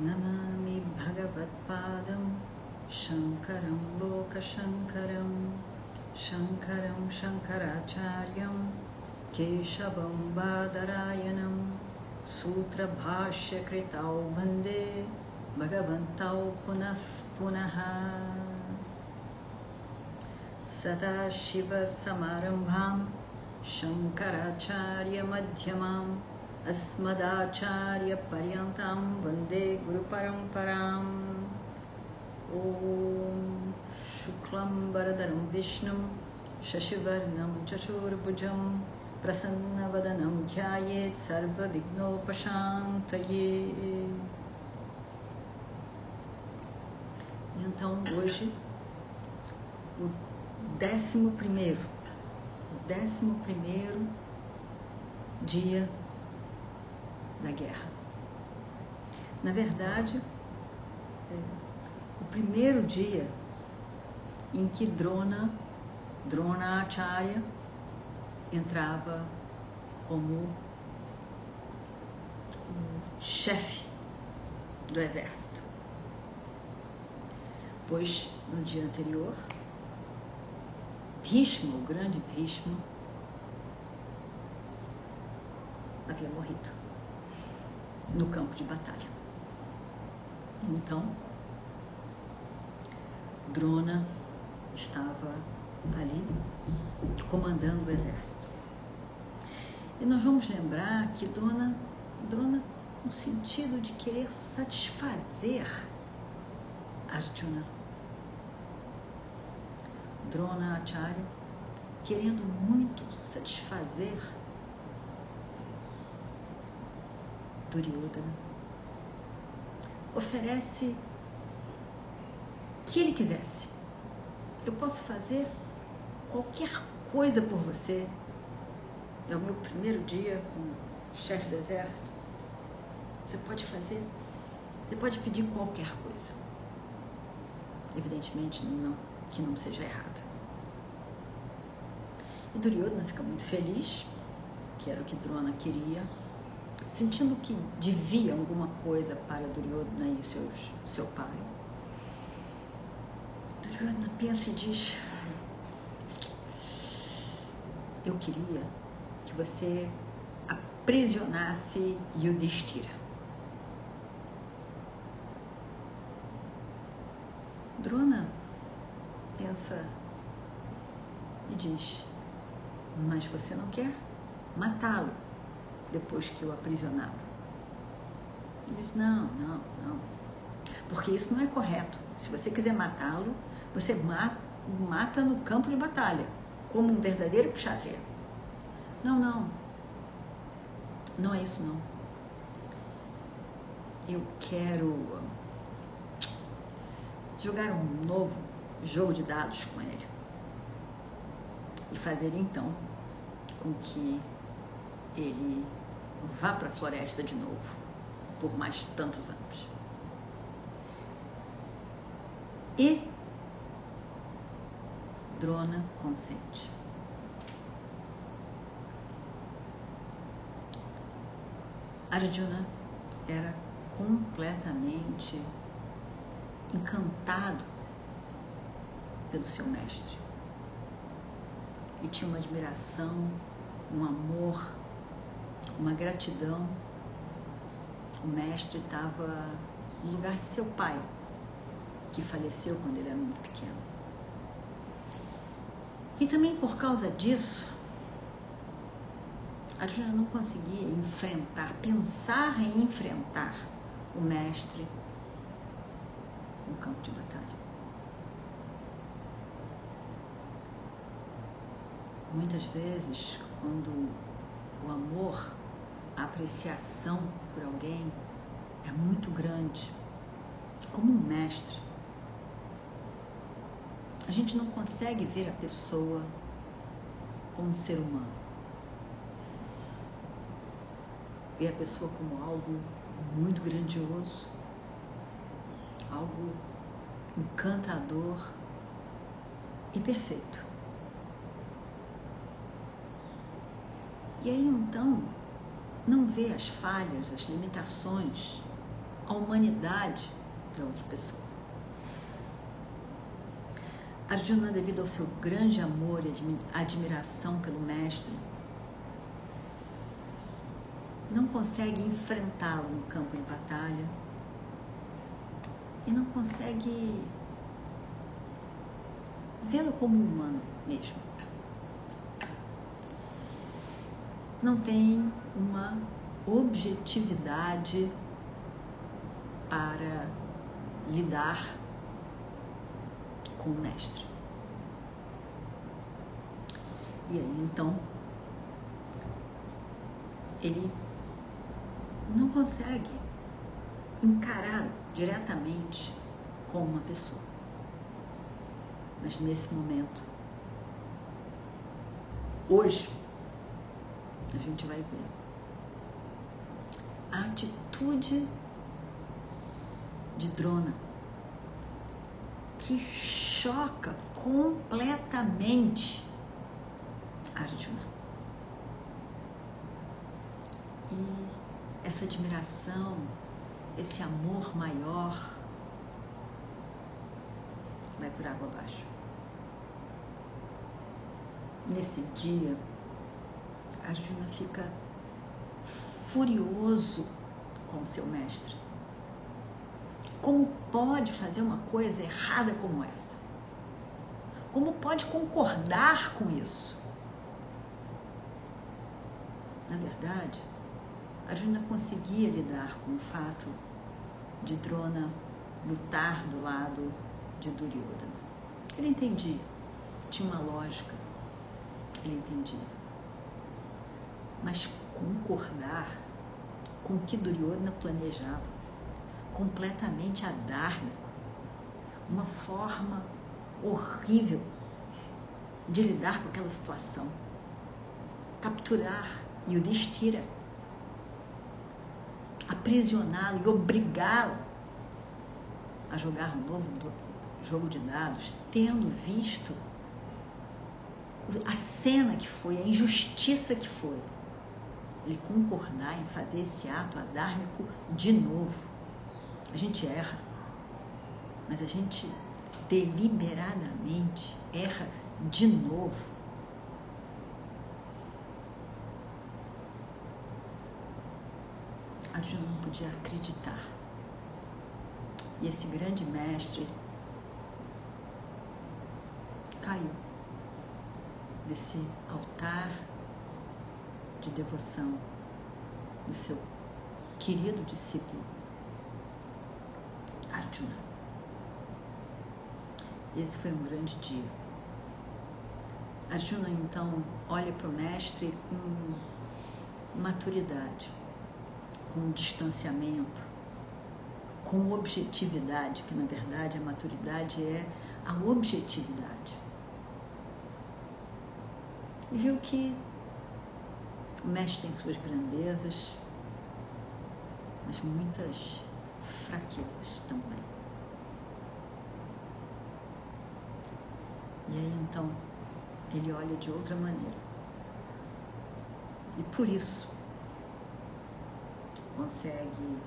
नमामि भगवत्पादं शङ्करं लोकशङ्करं शङ्करं शङ्कराचार्यं केशवं बादरायणं सूत्रभाष्यकृतौ वन्दे भगवन्तौ पुनः पुनः। सदाशिवसमारम्भां शङ्कराचार्यमध्यमाम् अस्मदाचार्यपर्यन्तां वन्दे। Guru Paramparam Om Shuklam Baradaram Vishnum Shashivarnam Chashurabhujam Prasannavadanam Dhyayet Sarva Vignopashantaye Então, hoje, o décimo primeiro, o décimo primeiro dia da guerra. Na verdade, é, o primeiro dia em que Drona, Drona Acharya, entrava como chefe do exército. Pois no dia anterior, Bhishma, o grande Bhishma, havia morrido no campo de batalha. Então, Drona estava ali comandando o exército. E nós vamos lembrar que Dona, Drona, no sentido de querer satisfazer Arjuna. Drona Acharya, querendo muito satisfazer Duryodhana, oferece que ele quisesse. Eu posso fazer qualquer coisa por você. É o meu primeiro dia como chefe do exército. Você pode fazer, você pode pedir qualquer coisa. Evidentemente, não, que não seja errada. E Duryodhana fica muito feliz, que era o que Drona queria, sentindo que devia alguma coisa para Duryodhana e seus, seu pai. Duryodhana pensa e diz: Eu queria que você aprisionasse Yudhishthira. Drona pensa e diz: Mas você não quer matá-lo depois que o aprisioná-lo? Diz: Não, não, não. Porque isso não é correto. Se você quiser matá-lo, você mata no campo de batalha, como um verdadeiro kshatriya. Não, não. Não é isso, não. Eu quero jogar um novo jogo de dados com ele e fazer então com que ele vá para a floresta de novo por mais tantos anos. E Drona consente. Arjuna era completamente encantado pelo seu mestre. E tinha uma admiração, um amor, uma gratidão. O mestre estava no lugar de seu pai, que faleceu quando ele era muito pequeno. E também por causa disso, Arjuna não conseguia enfrentar, pensar em enfrentar o mestre no campo de batalha. Muitas vezes, quando o amor, a apreciação por alguém é muito grande, como um mestre, gente não consegue ver a pessoa como um ser humano. Ver a pessoa como algo muito grandioso, algo encantador e perfeito. E aí então não vê as falhas, as limitações, a humanidade da outra pessoa. Arjuna, devido ao seu grande amor e admiração pelo mestre, não consegue enfrentá-lo no campo de batalha e não consegue vê-lo como humano mesmo. Não tem uma objetividade para lidar com o mestre. E aí então ele não consegue encarar diretamente como uma pessoa. Mas nesse momento, hoje, a gente vai ver a atitude de Drona que choca completamente Arjuna. E essa admiração, esse amor maior vai por água abaixo. Nesse dia, Arjuna fica furioso com seu mestre. Como pode fazer uma coisa errada como essa? Como pode concordar com isso? Na verdade, Arjuna conseguia lidar com o fato de Drona lutar do lado de Duryodhana. Ele entendia, tinha uma lógica, ele entendia. Mas concordar com o que Duryodhana planejava, completamente adármico, uma forma horrível de lidar com aquela situação, capturar Yudhishthira, aprisioná-lo e obrigá-lo a jogar um novo jogo de dados, tendo visto a cena que foi, a injustiça que foi, ele concordar em fazer esse ato adármico de novo. A gente erra, mas a gente deliberadamente erra de novo. Arjuna não podia acreditar. E esse grande mestre caiu desse altar de devoção do seu querido discípulo Arjuna. Esse foi um grande dia. Arjuna então olha para o mestre com maturidade, com distanciamento, com objetividade, que na verdade a maturidade é a objetividade e viu que o mestre tem suas grandezas, mas muitas fraquezas também. E aí então ele olha de outra maneira. E por isso consegue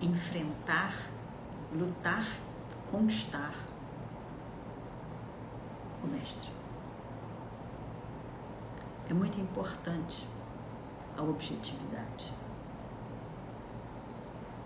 enfrentar, lutar, conquistar o mestre é muito importante a objetividade.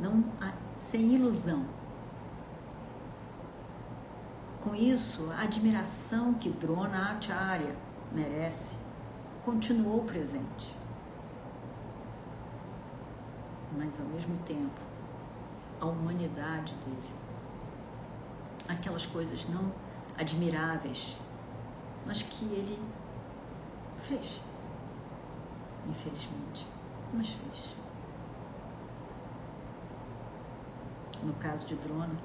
Não sem ilusão. Com isso, a admiração que Drona Acharya merece continuou presente. Mas ao mesmo tempo, a humanidade dele, aquelas coisas não admiráveis, mas que ele Fez. Infelizmente, mas fez. No caso de Drona,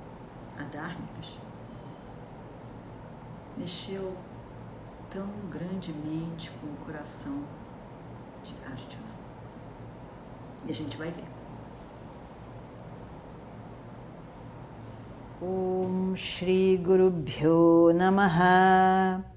adármicas, mexeu tão grandemente com o coração de Arjuna. E a gente vai ver. Om Shri Guru Bhyo Namaha